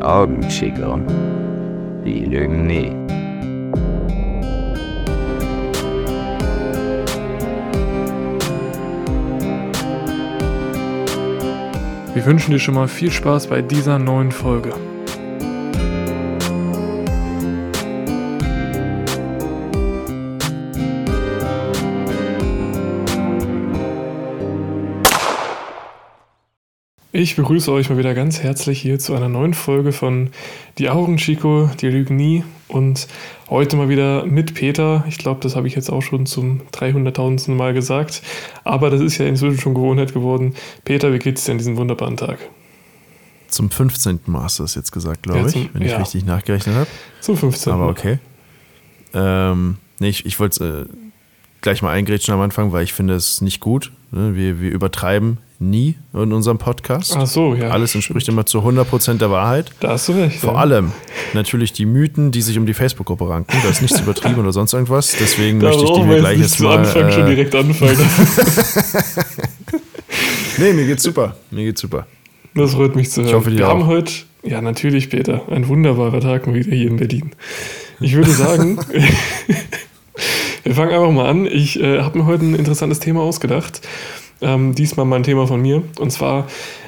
Augenchicker, die lügen nie. Wir wünschen dir schon mal viel Spaß bei dieser neuen Folge. Ich begrüße euch mal wieder ganz herzlich hier zu einer neuen Folge von Die Augen Chico, die lügen nie. Und heute mal wieder mit Peter. Ich glaube, das habe ich jetzt auch schon zum 300.000. Mal gesagt. Aber das ist ja inzwischen schon Gewohnheit geworden. Peter, wie geht's dir an diesem wunderbaren Tag? Zum 15. Mal hast du das jetzt gesagt, glaube Ja, ich, wenn ich ja. richtig nachgerechnet habe. Zum 15. Aber okay. Ähm, nee, ich, ich wollte äh, gleich mal eingrätschen am Anfang, weil ich finde es nicht gut. Ne? Wir, wir übertreiben nie in unserem Podcast. Ach so, ja. Alles entspricht immer zu 100% der Wahrheit. Da hast du recht. Vor ja. allem natürlich die Mythen, die sich um die Facebook-Gruppe ranken. Da ist nichts übertrieben oder sonst irgendwas. Deswegen Da möchte ich die mir gleich jetzt mal. Anfang schon Äh, direkt anfangen. nee, mir geht's super. Mir geht's super. Das freut mich zu hören. hoffe, dir Wir haben auch. heute, ja natürlich Peter, ein wunderbarer Tag mal wieder hier in Berlin. Ich würde sagen, wir fangen einfach mal an. Ich äh, habe mir heute ein interessantes Thema ausgedacht. Ähm, diesmal mal ein Thema von mir. Und zwar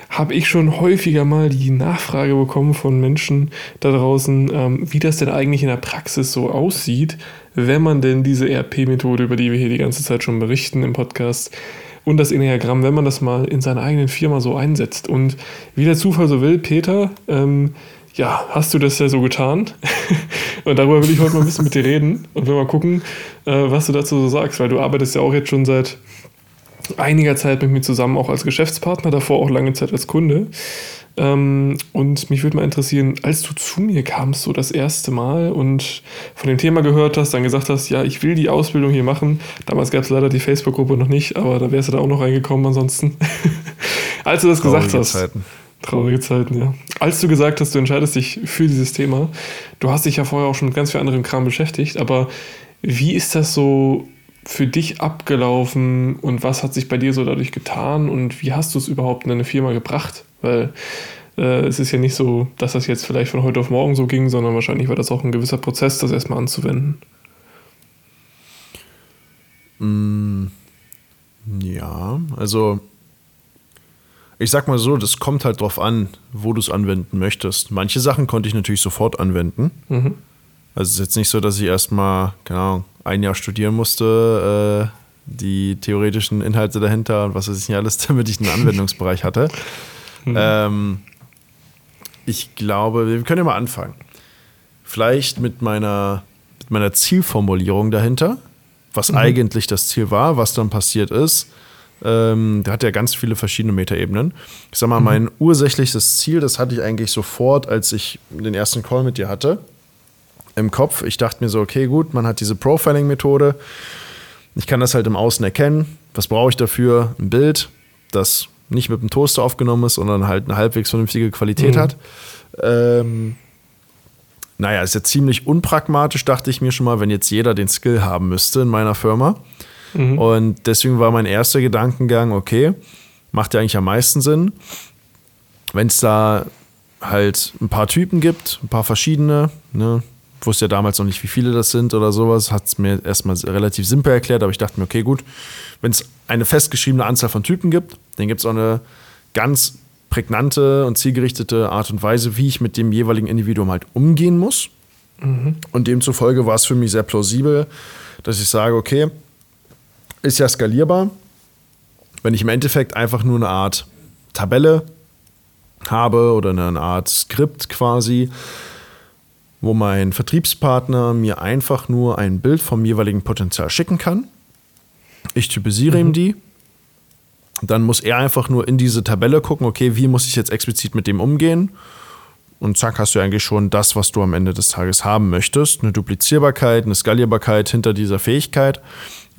habe ich schon häufiger mal die Nachfrage bekommen von Menschen da draußen, ähm, wie das denn eigentlich in der Praxis so aussieht, wenn man denn diese ERP-Methode, über die wir hier die ganze Zeit schon berichten im Podcast, und das Enneagramm, wenn man das mal in seiner eigenen Firma so einsetzt. Und wie der Zufall so will, Peter, ähm, ja, hast du das ja so getan? und darüber will ich heute mal ein bisschen mit dir reden und will mal gucken, äh, was du dazu so sagst, weil du arbeitest ja auch jetzt schon seit einiger Zeit mit mir zusammen, auch als Geschäftspartner, davor auch lange Zeit als Kunde. Ähm, und mich würde mal interessieren, als du zu mir kamst, so das erste Mal und von dem Thema gehört hast, dann gesagt hast, ja, ich will die Ausbildung hier machen. Damals gab es leider die Facebook-Gruppe noch nicht, aber da wärst du da auch noch reingekommen ansonsten. als du das gesagt Traurige hast. Zeiten. Traurige Zeiten, ja. Als du gesagt hast, du entscheidest dich für dieses Thema, du hast dich ja vorher auch schon mit ganz viel anderem Kram beschäftigt, aber wie ist das so für dich abgelaufen und was hat sich bei dir so dadurch getan und wie hast du es überhaupt in deine Firma gebracht? Weil äh, es ist ja nicht so, dass das jetzt vielleicht von heute auf morgen so ging, sondern wahrscheinlich war das auch ein gewisser Prozess, das erstmal anzuwenden. Ja, also ich sag mal so, das kommt halt drauf an, wo du es anwenden möchtest. Manche Sachen konnte ich natürlich sofort anwenden. Mhm. Also es ist jetzt nicht so, dass ich erstmal, keine Ahnung, ein Jahr studieren musste, äh, die theoretischen Inhalte dahinter und was weiß ich nicht alles, damit ich einen Anwendungsbereich hatte. Ähm, ich glaube, wir können ja mal anfangen. Vielleicht mit meiner, mit meiner Zielformulierung dahinter, was eigentlich das Ziel war, was dann passiert ist. Ähm, der hat ja ganz viele verschiedene Metaebenen. Ich sag mal, mein ursächliches Ziel, das hatte ich eigentlich sofort, als ich den ersten Call mit dir hatte, im Kopf. Ich dachte mir so, okay, gut, man hat diese Profiling-Methode. Ich kann das halt im Außen erkennen. Was brauche ich dafür? Ein Bild, das nicht mit dem Toaster aufgenommen ist, sondern halt eine halbwegs vernünftige Qualität Mhm. hat. Ähm, naja, ist ja ziemlich unpragmatisch, dachte ich mir schon mal, wenn jetzt jeder den Skill haben müsste in meiner Firma. Mhm. Und deswegen war mein erster Gedankengang, okay, macht ja eigentlich am meisten Sinn, wenn es da halt ein paar Typen gibt, ein paar verschiedene, ne? Wusste ja damals noch nicht, wie viele das sind oder sowas, hat es mir erstmal relativ simpel erklärt, aber ich dachte mir, okay, gut, wenn es eine festgeschriebene Anzahl von Typen gibt, dann gibt es auch eine ganz prägnante und zielgerichtete Art und Weise, wie ich mit dem jeweiligen Individuum halt umgehen muss. Und demzufolge war es für mich sehr plausibel, dass ich sage, okay, ist ja skalierbar, wenn ich im Endeffekt einfach nur eine Art Tabelle habe oder eine Art Skript quasi, wo mein Vertriebspartner mir einfach nur ein Bild vom jeweiligen Potenzial schicken kann. Ich typisiere ihm die. Dann muss er einfach nur in diese Tabelle gucken, okay, wie muss ich jetzt explizit mit dem umgehen? Und zack, hast du eigentlich schon das, was du am Ende des Tages haben möchtest. Eine Duplizierbarkeit, eine Skalierbarkeit hinter dieser Fähigkeit.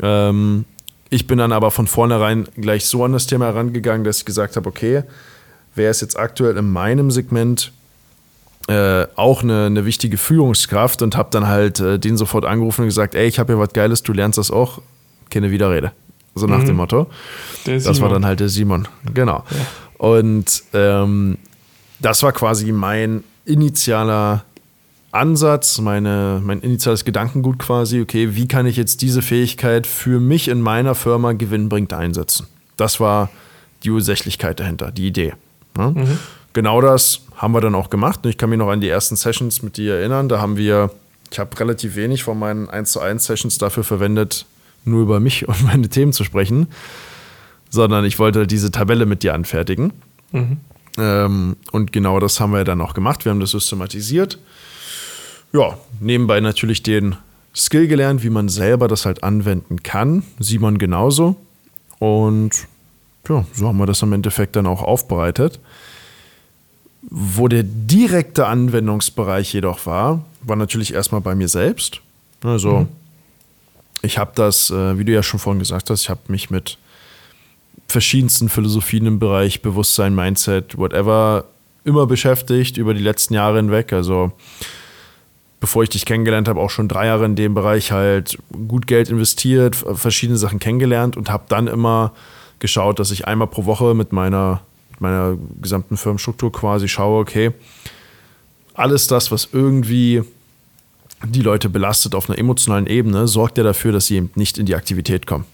Ähm, ich bin dann aber von vornherein gleich so an das Thema herangegangen, dass ich gesagt habe, okay, wer ist jetzt aktuell in meinem Segment äh, auch eine, eine wichtige Führungskraft und habe dann halt äh, den sofort angerufen und gesagt, ey, ich habe hier was Geiles, du lernst das auch, keine Widerrede. So nach Mhm. dem Motto. Das war dann halt der Simon, genau. Und ähm, das war quasi mein initialer Ansatz, meine, mein initiales Gedankengut quasi, okay, wie kann ich jetzt diese Fähigkeit für mich in meiner Firma gewinnbringend einsetzen? Das war die Ursächlichkeit dahinter, die Idee. Ne? Mhm. Genau das haben wir dann auch gemacht. Ich kann mich noch an die ersten Sessions mit dir erinnern. Da haben wir, ich habe relativ wenig von meinen 1 zu 1 Sessions dafür verwendet, nur über mich und meine Themen zu sprechen, sondern ich wollte diese Tabelle mit dir anfertigen. Mhm. Ähm, und genau das haben wir dann auch gemacht. Wir haben das systematisiert. Ja, nebenbei natürlich den Skill gelernt, wie man selber das halt anwenden kann. Simon genauso. Und ja, so haben wir das im Endeffekt dann auch aufbereitet. Wo der direkte Anwendungsbereich jedoch war, war natürlich erstmal bei mir selbst. Also, mhm. ich habe das, äh, wie du ja schon vorhin gesagt hast, ich habe mich mit verschiedensten Philosophien im Bereich Bewusstsein, Mindset, whatever immer beschäftigt über die letzten Jahre hinweg. Also bevor ich dich kennengelernt habe, auch schon drei Jahre in dem Bereich halt gut Geld investiert, verschiedene Sachen kennengelernt und habe dann immer geschaut, dass ich einmal pro Woche mit meiner, meiner gesamten Firmenstruktur quasi schaue, okay, alles das, was irgendwie die Leute belastet auf einer emotionalen Ebene, sorgt ja dafür, dass sie eben nicht in die Aktivität kommen.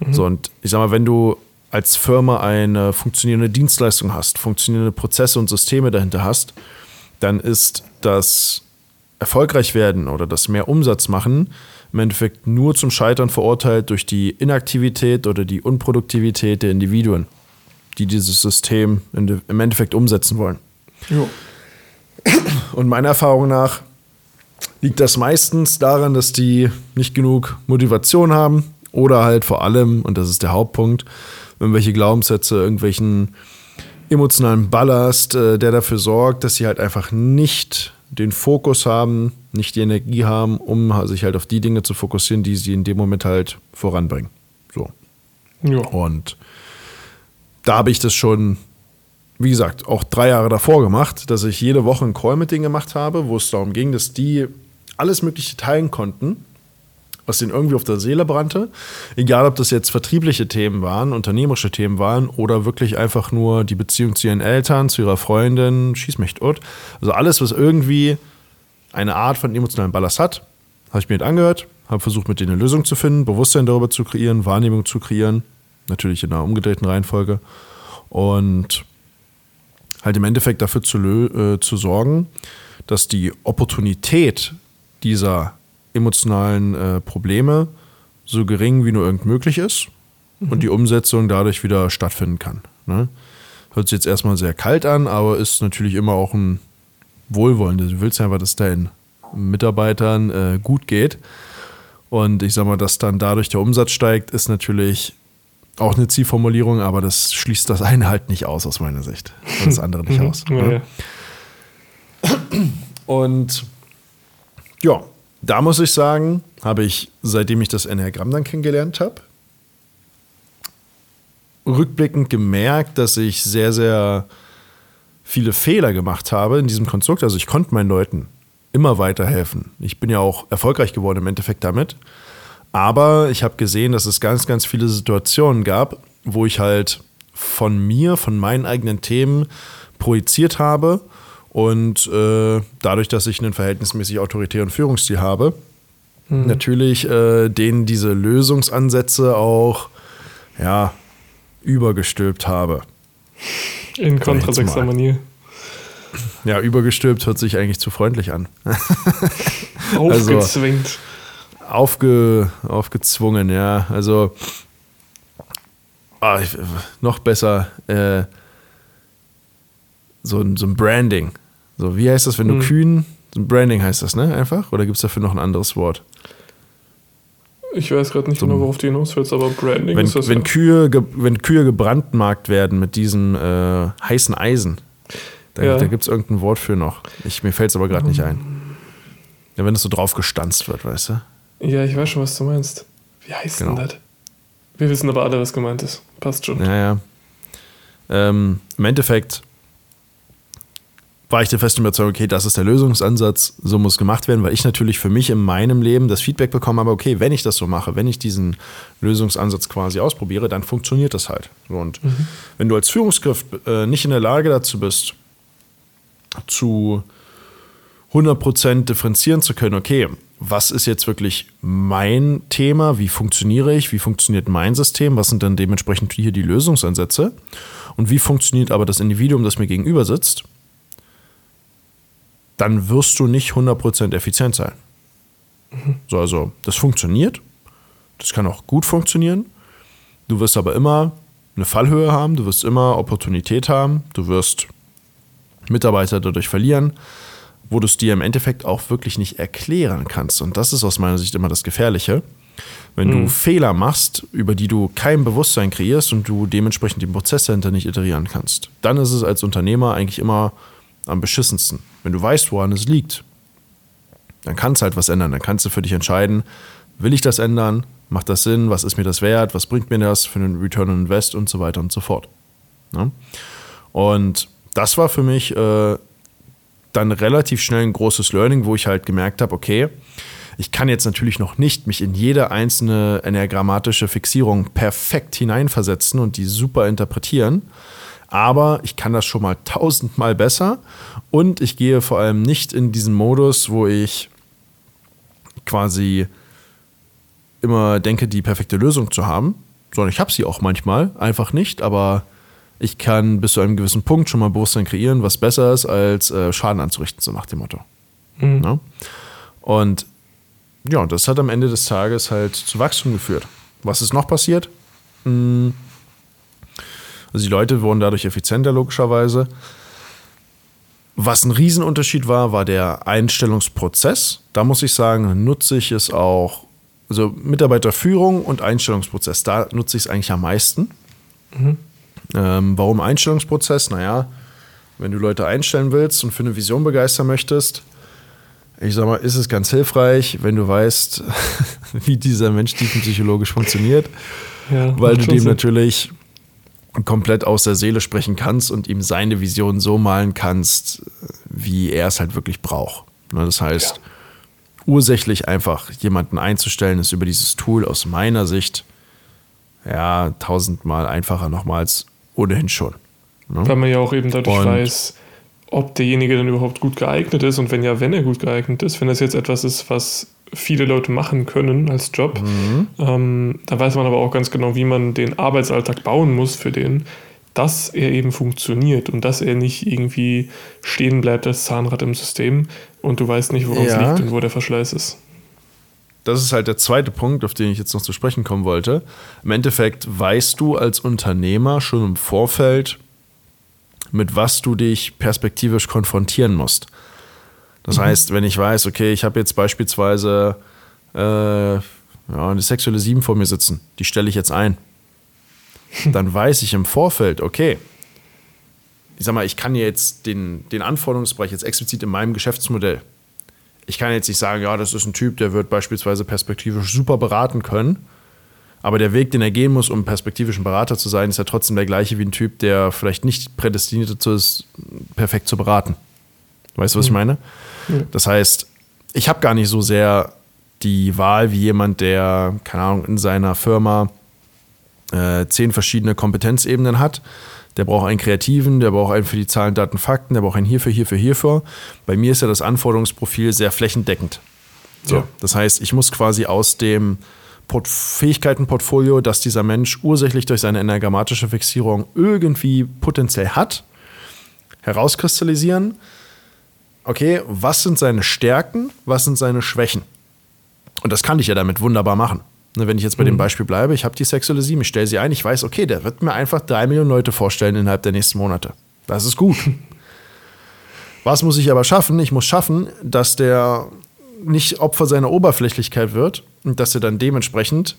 Mhm. So, und ich sag mal, wenn du als Firma eine funktionierende Dienstleistung hast, funktionierende Prozesse und Systeme dahinter hast, dann ist das erfolgreich werden oder das mehr Umsatz machen im Endeffekt nur zum Scheitern verurteilt durch die Inaktivität oder die Unproduktivität der Individuen, die dieses System im Endeffekt umsetzen wollen. Jo. Und meiner Erfahrung nach liegt das meistens daran, dass die nicht genug Motivation haben oder halt vor allem, und das ist der Hauptpunkt, irgendwelche Glaubenssätze, irgendwelchen emotionalen Ballast, äh, der dafür sorgt, dass sie halt einfach nicht den Fokus haben, nicht die Energie haben, um sich halt auf die Dinge zu fokussieren, die sie in dem Moment halt voranbringen. So. Ja. Und da habe ich das schon, wie gesagt, auch drei Jahre davor gemacht, dass ich jede Woche einen Call mit denen gemacht habe, wo es darum ging, dass die alles Mögliche teilen konnten, was denen irgendwie auf der Seele brannte. Egal, ob das jetzt vertriebliche Themen waren, unternehmerische Themen waren oder wirklich einfach nur die Beziehung zu ihren Eltern, zu ihrer Freundin, schieß mich tot. Also alles, was irgendwie eine Art von emotionalen Ballast hat, habe ich mir das angehört, habe versucht, mit denen eine Lösung zu finden, Bewusstsein darüber zu kreieren, Wahrnehmung zu kreieren, natürlich in einer umgedrehten Reihenfolge und halt im Endeffekt dafür zu, äh, zu sorgen, dass die Opportunität dieser emotionalen äh, Probleme so gering wie nur irgend möglich ist mhm. und die Umsetzung dadurch wieder stattfinden kann. Ne? Hört sich jetzt erstmal sehr kalt an, aber ist natürlich immer auch ein Wohlwollendes. Du willst einfach, dass deinen Mitarbeitern äh, gut geht. Und ich sag mal, dass dann dadurch der Umsatz steigt, ist natürlich auch eine Zielformulierung, aber das schließt das eine halt nicht aus aus meiner Sicht. Und das andere nicht aus. Ne? Und ja, da muss ich sagen, habe ich, seitdem ich das Enneagramm dann kennengelernt habe, rückblickend gemerkt, dass ich sehr, sehr viele Fehler gemacht habe in diesem Konstrukt. Also ich konnte meinen Leuten immer weiterhelfen. Ich bin ja auch erfolgreich geworden im Endeffekt damit. Aber ich habe gesehen, dass es ganz, ganz viele Situationen gab, wo ich halt von mir, von meinen eigenen Themen projiziert habe und äh, dadurch, dass ich einen verhältnismäßig autoritären Führungsstil habe, mhm. natürlich äh, denen diese Lösungsansätze auch ja, übergestülpt habe. In kontratexter Manier. Ja, übergestülpt hört sich eigentlich zu freundlich an. Aufgezwingt. Also, aufge, aufgezwungen, ja. Also ah, ich, noch besser äh, so, so ein Branding. So, wie heißt das, wenn du hm. kühn, so ein Branding heißt das, ne? Einfach? Oder gibt es dafür noch ein anderes Wort? Ich weiß gerade nicht so, genau, worauf du hinaus willst, aber Branding wenn, ist das. Wenn, ja. Kühe, wenn Kühe gebrandmarkt werden mit diesem äh, heißen Eisen, da, ja. da gibt es irgendein Wort für noch. Ich, mir fällt es aber gerade nicht ein. Ja, wenn es so drauf gestanzt wird, weißt du? Ja, ich weiß schon, was du meinst. Wie heißt genau. denn das? Wir wissen aber alle, was gemeint ist. Passt schon. Ja, ja. Ähm, Im Endeffekt war ich der festen Überzeugung, okay, das ist der Lösungsansatz, so muss gemacht werden, weil ich natürlich für mich in meinem Leben das Feedback bekommen habe, okay, wenn ich das so mache, wenn ich diesen Lösungsansatz quasi ausprobiere, dann funktioniert das halt. Und mhm. wenn du als Führungskraft äh, nicht in der Lage dazu bist, zu 100% differenzieren zu können, okay, was ist jetzt wirklich mein Thema, wie funktioniere ich, wie funktioniert mein System, was sind dann dementsprechend hier die Lösungsansätze? Und wie funktioniert aber das Individuum, das mir gegenüber sitzt, dann wirst du nicht 100% effizient sein. So, also das funktioniert, das kann auch gut funktionieren, du wirst aber immer eine Fallhöhe haben, du wirst immer Opportunität haben, du wirst Mitarbeiter dadurch verlieren wo du es dir im Endeffekt auch wirklich nicht erklären kannst. Und das ist aus meiner Sicht immer das Gefährliche. Wenn mhm. du Fehler machst, über die du kein Bewusstsein kreierst und du dementsprechend den Prozess dahinter nicht iterieren kannst, dann ist es als Unternehmer eigentlich immer am beschissensten. Wenn du weißt, woran es liegt, dann kannst du halt was ändern. Dann kannst du für dich entscheiden, will ich das ändern? Macht das Sinn? Was ist mir das wert? Was bringt mir das für einen Return on Invest und so weiter und so fort. Ja? Ne? Und das war für mich äh, dann relativ schnell ein großes Learning, wo ich halt gemerkt habe, okay, ich kann jetzt natürlich noch nicht mich in jede einzelne enneagrammatische Fixierung perfekt hineinversetzen und die super interpretieren, aber ich kann das schon mal tausendmal besser und ich gehe vor allem nicht in diesen Modus, wo ich quasi immer denke, die perfekte Lösung zu haben, sondern ich habe sie auch manchmal, einfach nicht, aber ich kann bis zu einem gewissen Punkt schon mal Bewusstsein kreieren, was besser ist, als äh, Schaden anzurichten, so nach dem Motto. Mhm. Ja? Und ja, das hat am Ende des Tages halt zu Wachstum geführt. Was ist noch passiert? Hm. Also die Leute wurden dadurch effizienter, logischerweise. Was ein Riesenunterschied war, war der Einstellungsprozess. Da muss ich sagen, nutze ich es auch, also Mitarbeiterführung und Einstellungsprozess, da nutze ich es eigentlich am meisten. Mhm. Ähm, warum Einstellungsprozess? Naja, wenn du Leute einstellen willst und für eine Vision begeistern möchtest, ich sag mal, ist es ganz hilfreich, wenn du weißt, wie dieser Mensch tiefenpsychologisch funktioniert, ja, weil du dem Sinn. natürlich komplett aus der Seele sprechen kannst und ihm seine Vision so malen kannst, wie er es halt wirklich braucht. Ne, das heißt, ja. ursächlich einfach jemanden einzustellen, ist über dieses Tool aus meiner Sicht ja tausendmal einfacher nochmals ohnehin schon. Ne? Weil man ja auch eben dadurch und weiß, ob derjenige dann überhaupt gut geeignet ist und wenn ja, wenn er gut geeignet ist, wenn das jetzt etwas ist, was viele Leute machen können als Job, mhm. ähm, da weiß man aber auch ganz genau, wie man den Arbeitsalltag bauen muss für den, dass er eben funktioniert und dass er nicht irgendwie stehen bleibt als Zahnrad im System und du weißt nicht, woran es ja. liegt und wo der Verschleiß ist das ist halt der zweite Punkt, auf den ich jetzt noch zu sprechen kommen wollte. Im Endeffekt weißt du als Unternehmer schon im Vorfeld, mit was du dich perspektivisch konfrontieren musst. Das mhm. heißt, wenn ich weiß, okay, ich habe jetzt beispielsweise äh, ja, eine sexuelle Sieben vor mir sitzen, die stelle ich jetzt ein, dann weiß ich im Vorfeld, okay, ich sag mal, ich kann jetzt den, den Anforderungsbereich jetzt explizit in meinem Geschäftsmodell ich kann jetzt nicht sagen, ja, das ist ein Typ, der wird beispielsweise perspektivisch super beraten können. Aber der Weg, den er gehen muss, um perspektivischen Berater zu sein, ist ja trotzdem der gleiche wie ein Typ, der vielleicht nicht prädestiniert dazu ist, perfekt zu beraten. Weißt du, was ich meine? Ja. Das heißt, ich habe gar nicht so sehr die Wahl wie jemand, der, keine Ahnung, in seiner Firma äh, zehn verschiedene Kompetenzebenen hat, der braucht einen Kreativen, der braucht einen für die Zahlen, Daten, Fakten, der braucht einen hierfür, hierfür, hierfür. Bei mir ist ja das Anforderungsprofil sehr flächendeckend. So, ja. Das heißt, ich muss quasi aus dem Port Fähigkeitenportfolio, das dieser Mensch ursächlich durch seine energematische Fixierung irgendwie potenziell hat, herauskristallisieren, okay, was sind seine Stärken, was sind seine Schwächen? Und das kann ich ja damit wunderbar machen. Ne, wenn ich jetzt bei dem mhm. Beispiel bleibe, ich habe die sexuelle Sieben, ich stelle sie ein, ich weiß, okay, der wird mir einfach drei Millionen Leute vorstellen innerhalb der nächsten Monate. Das ist gut. Was muss ich aber schaffen? Ich muss schaffen, dass der nicht Opfer seiner Oberflächlichkeit wird und dass er dann dementsprechend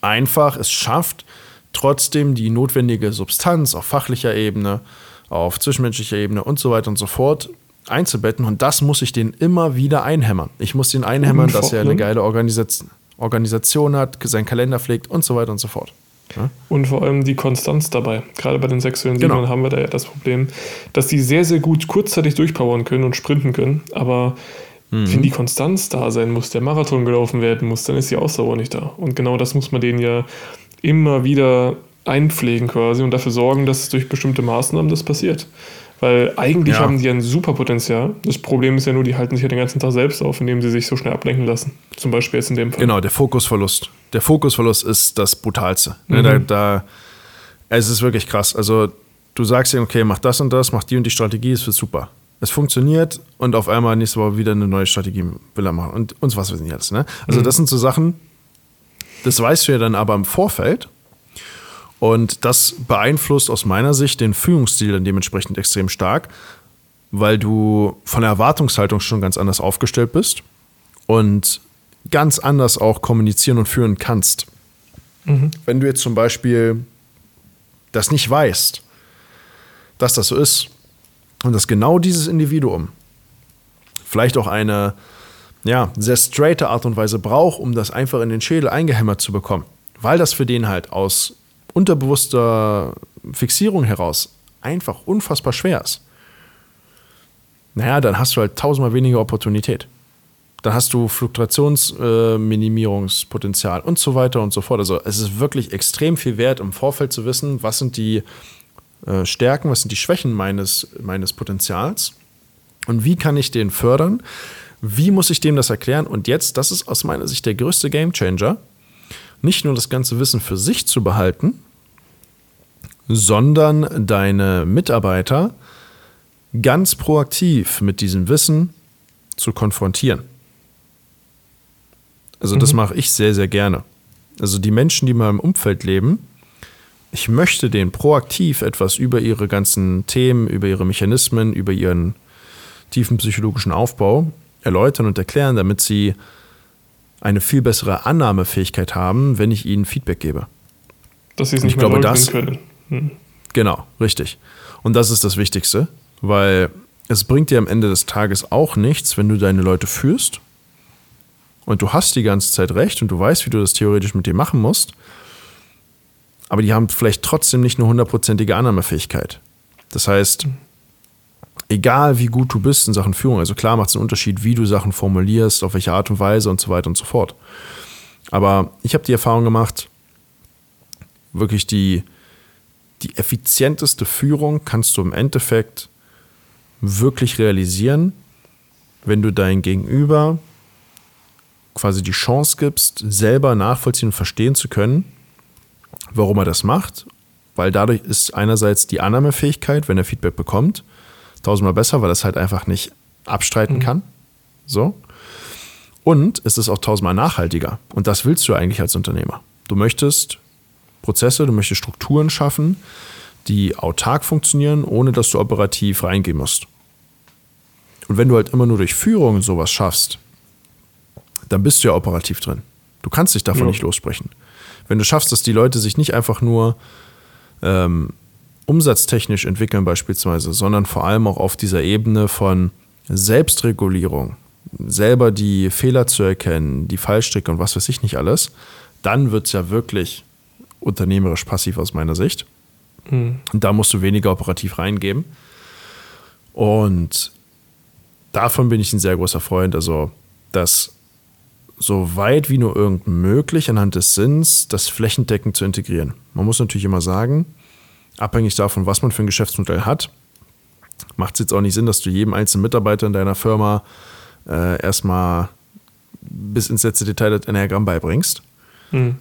einfach es schafft, trotzdem die notwendige Substanz auf fachlicher Ebene, auf zwischenmenschlicher Ebene und so weiter und so fort einzubetten. Und das muss ich den immer wieder einhämmern. Ich muss den einhämmern, dass er eine geile Organisation Organisation hat, seinen Kalender pflegt und so weiter und so fort. Ja? Und vor allem die Konstanz dabei. Gerade bei den sexuellen Siebern genau. haben wir da ja das Problem, dass die sehr, sehr gut kurzzeitig durchpowern können und sprinten können, aber mhm. wenn die Konstanz da sein muss, der Marathon gelaufen werden muss, dann ist die Ausdauer nicht da. Und genau das muss man denen ja immer wieder einpflegen quasi und dafür sorgen, dass durch bestimmte Maßnahmen das passiert. Weil eigentlich Ja. haben die ein super Potenzial. Das Problem ist ja nur, die halten sich ja den ganzen Tag selbst auf, indem sie sich so schnell ablenken lassen. Zum Beispiel jetzt in dem Fall. Genau, der Fokusverlust. Der Fokusverlust ist das Brutalste. Ne, da, da, es ist wirklich krass. Also, du sagst dir, okay, mach das und das, mach die und die Strategie, es wird super. Es funktioniert und auf einmal nächste Woche wieder eine neue Strategie will er machen. Und uns was wissen jetzt. Ne? Also, das sind so Sachen, das weißt du ja dann aber im Vorfeld. Und das beeinflusst aus meiner Sicht den Führungsstil dann dementsprechend extrem stark, weil du von der Erwartungshaltung schon ganz anders aufgestellt bist und ganz anders auch kommunizieren und führen kannst. Wenn du jetzt zum Beispiel das nicht weißt, dass das so ist und dass genau dieses Individuum vielleicht auch eine ja, sehr straighte Art und Weise braucht, um das einfach in den Schädel eingehämmert zu bekommen, weil das für den halt aus unterbewusster Fixierung heraus einfach unfassbar schwer ist. Naja, dann hast du halt tausendmal weniger Opportunität. Dann hast du Fluktuationsminimierungspotenzial und so weiter und so fort. Also es ist wirklich extrem viel wert, im Vorfeld zu wissen, was sind die äh, Stärken, was sind die Schwächen meines, meines Potenzials und wie kann ich den fördern? Wie muss ich dem das erklären? Und jetzt, das ist aus meiner Sicht der größte Gamechanger, nicht nur das ganze Wissen für sich zu behalten, sondern deine Mitarbeiter ganz proaktiv mit diesem Wissen zu konfrontieren. Also das mache ich sehr, sehr gerne. Also die Menschen, die in meinem Umfeld leben, ich möchte denen proaktiv etwas über ihre ganzen Themen, über ihre Mechanismen, über ihren tiefen psychologischen Aufbau erläutern und erklären, damit sie eine viel bessere Annahmefähigkeit haben, wenn ich ihnen Feedback gebe. Dass sie es nicht ich mehr glaube, das- können. Hm. Genau, richtig. Und das ist das Wichtigste, weil es bringt dir am Ende des Tages auch nichts, wenn du deine Leute führst und du hast die ganze Zeit recht und du weißt, wie du das theoretisch mit dir machen musst, aber die haben vielleicht trotzdem nicht eine hundertprozentige Annahmefähigkeit. Das heißt, egal wie gut du bist in Sachen Führung, also klar macht es einen Unterschied, wie du Sachen formulierst, auf welche Art und Weise und so weiter und so fort. Aber ich habe die Erfahrung gemacht, wirklich die, die effizienteste Führung kannst du im Endeffekt wirklich realisieren, wenn du dein Gegenüber quasi die Chance gibst, selber nachvollziehen und verstehen zu können, warum er das macht. Weil dadurch ist einerseits die Annahmefähigkeit, wenn er Feedback bekommt, tausendmal besser, weil es halt einfach nicht abstreiten kann. So. Und es ist auch tausendmal nachhaltiger. Und das willst du eigentlich als Unternehmer. Du möchtest Prozesse, du möchtest Strukturen schaffen, die autark funktionieren, ohne dass du operativ reingehen musst. Und wenn du halt immer nur durch Führung sowas schaffst, dann bist du ja operativ drin. Du kannst dich davon Ja. nicht lossprechen. Wenn du schaffst, dass die Leute sich nicht einfach nur ähm, umsatztechnisch entwickeln beispielsweise, sondern vor allem auch auf dieser Ebene von Selbstregulierung, selber die Fehler zu erkennen, die Fallstricke und was weiß ich nicht alles, dann wird es ja wirklich unternehmerisch passiv aus meiner Sicht. Und da musst du weniger operativ reingeben. Und davon bin ich ein sehr großer Freund. Also, das so weit wie nur irgend möglich anhand des Sinns, das flächendeckend zu integrieren. Man muss natürlich immer sagen, abhängig davon, was man für ein Geschäftsmodell hat, macht es jetzt auch nicht Sinn, dass du jedem einzelnen Mitarbeiter in deiner Firma äh, erstmal bis ins letzte Detail das Enneagramm beibringst. Hm.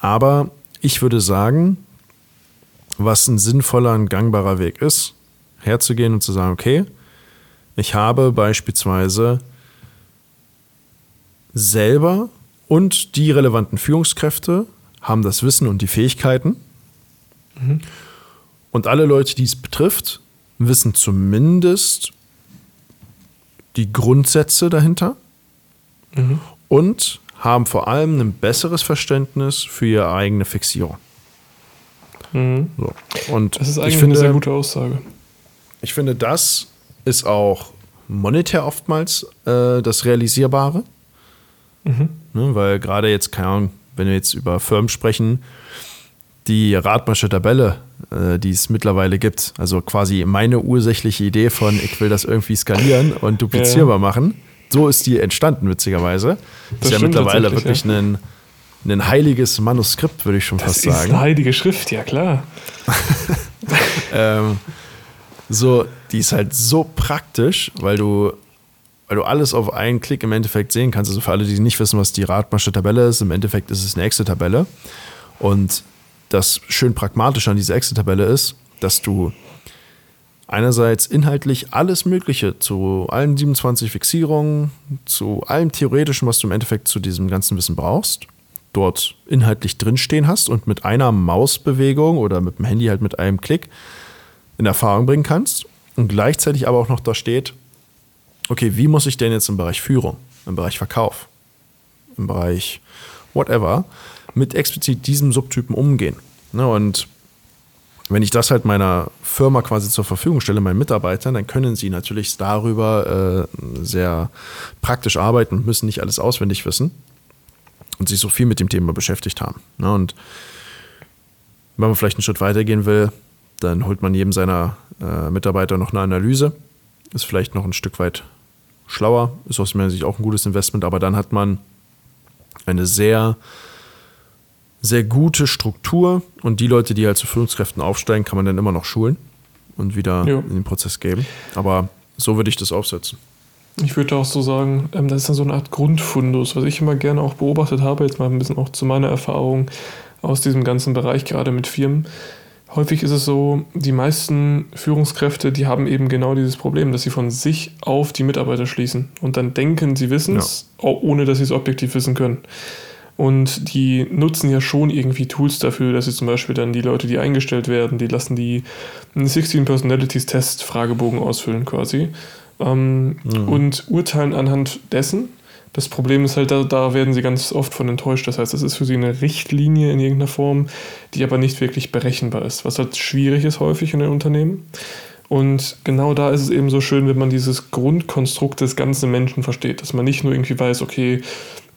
Aber ich würde sagen, was ein sinnvoller, ein gangbarer Weg ist, herzugehen und zu sagen, okay, ich habe beispielsweise selber und die relevanten Führungskräfte haben das Wissen und die Fähigkeiten. Und alle Leute, die es betrifft, wissen zumindest die Grundsätze dahinter und haben vor allem ein besseres Verständnis für ihre eigene Fixierung. So. Und Das ist ich eigentlich finde, eine sehr gute Aussage. ich finde, das ist auch monetär oftmals äh, das Realisierbare. Ne, weil gerade jetzt, keine Ahnung, wenn wir jetzt über Firmen sprechen, die Radmarsche Tabelle, äh, die es mittlerweile gibt, also quasi meine ursächliche Idee von, ich will das irgendwie skalieren und duplizierbar machen, so ist die entstanden, witzigerweise. Das, Das ist ja mittlerweile wirklich ein, ein heiliges Manuskript, würde ich schon Das fast ist sagen. eine heilige Schrift, ja klar. Ähm, so, die ist halt so praktisch, weil du, weil du alles auf einen Klick im Endeffekt sehen kannst. Also für alle, die nicht wissen, was die Radmasche-Tabelle ist, im Endeffekt ist es eine Excel-Tabelle. Und das schön pragmatisch an dieser Excel-Tabelle ist, dass du einerseits inhaltlich alles Mögliche zu allen 27 Fixierungen, zu allem Theoretischen, was du im Endeffekt zu diesem ganzen Wissen brauchst, dort inhaltlich drinstehen hast und mit einer Mausbewegung oder mit dem Handy halt mit einem Klick in Erfahrung bringen kannst und gleichzeitig aber auch noch da steht, okay, wie muss ich denn jetzt im Bereich Führung, im Bereich Verkauf, im Bereich whatever mit explizit diesem Subtypen umgehen. Ne? Und wenn ich das halt meiner Firma quasi zur Verfügung stelle, meinen Mitarbeitern, dann können sie natürlich darüber äh, sehr praktisch arbeiten und müssen nicht alles auswendig wissen und sich so viel mit dem Thema beschäftigt haben. Ne? Und wenn man vielleicht einen Schritt weitergehen will, dann holt man jedem seiner äh, Mitarbeiter noch eine Analyse. Ist vielleicht noch ein Stück weit schlauer, ist aus meiner Sicht auch ein gutes Investment, aber dann hat man eine sehr sehr gute Struktur und die Leute, die halt zu Führungskräften aufsteigen, kann man dann immer noch schulen und wieder ja. in den Prozess geben. Aber so würde ich das aufsetzen. Ich würde auch so sagen, ähm, das ist dann so eine Art Grundfundus, was ich immer gerne auch beobachtet habe, jetzt mal ein bisschen auch zu meiner Erfahrung aus diesem ganzen Bereich, gerade mit Firmen. Häufig ist es so, die meisten Führungskräfte, die haben eben genau dieses Problem, dass sie von sich auf die Mitarbeiter schließen und dann denken, sie wissen es, ja. ohne dass sie es objektiv wissen können. Und die nutzen ja schon irgendwie Tools dafür, dass sie zum Beispiel dann die Leute, die eingestellt werden, die lassen die einen 16 Personalities Test Fragebogen ausfüllen quasi ähm, mhm. und urteilen anhand dessen. Das Problem ist halt, da, da werden sie ganz oft von enttäuscht. Das heißt, es ist für sie eine Richtlinie in irgendeiner Form, die aber nicht wirklich berechenbar ist, was halt schwierig ist häufig in den Unternehmen. Und genau da ist es eben so schön, wenn man dieses Grundkonstrukt des ganzen Menschen versteht, dass man nicht nur irgendwie weiß, okay,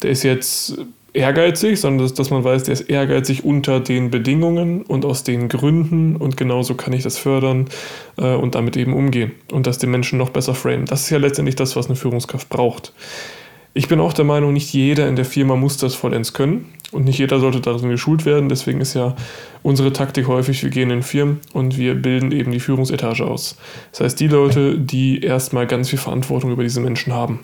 der ist jetzt ehrgeizig, sondern dass, dass man weiß, der ist ehrgeizig unter den Bedingungen und aus den Gründen und genauso kann ich das fördern äh, und damit eben umgehen und das den Menschen noch besser framen. Das ist ja letztendlich das, was eine Führungskraft braucht. Ich bin auch der Meinung, nicht jeder in der Firma muss das vollends können und nicht jeder sollte darin geschult werden. Deswegen ist ja unsere Taktik häufig, wir gehen in Firmen und wir bilden eben die Führungsetage aus. Das heißt, die Leute, die erstmal ganz viel Verantwortung über diese Menschen haben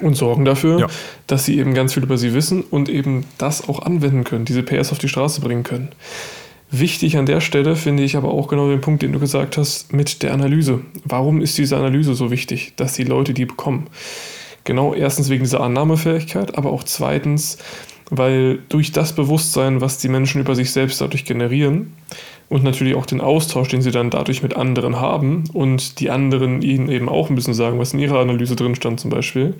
und sorgen dafür, ja. dass sie eben ganz viel über sie wissen und eben das auch anwenden können, diese PS auf die Straße bringen können. Wichtig an der Stelle finde ich aber auch genau den Punkt, den du gesagt hast, mit der Analyse. Warum ist diese Analyse so wichtig, dass die Leute die bekommen? Genau, erstens wegen dieser Annahmefähigkeit, aber auch zweitens, weil durch das Bewusstsein, was die Menschen über sich selbst dadurch generieren, und natürlich auch den Austausch, den sie dann dadurch mit anderen haben und die anderen ihnen eben auch ein bisschen sagen, was in ihrer Analyse drin stand zum Beispiel.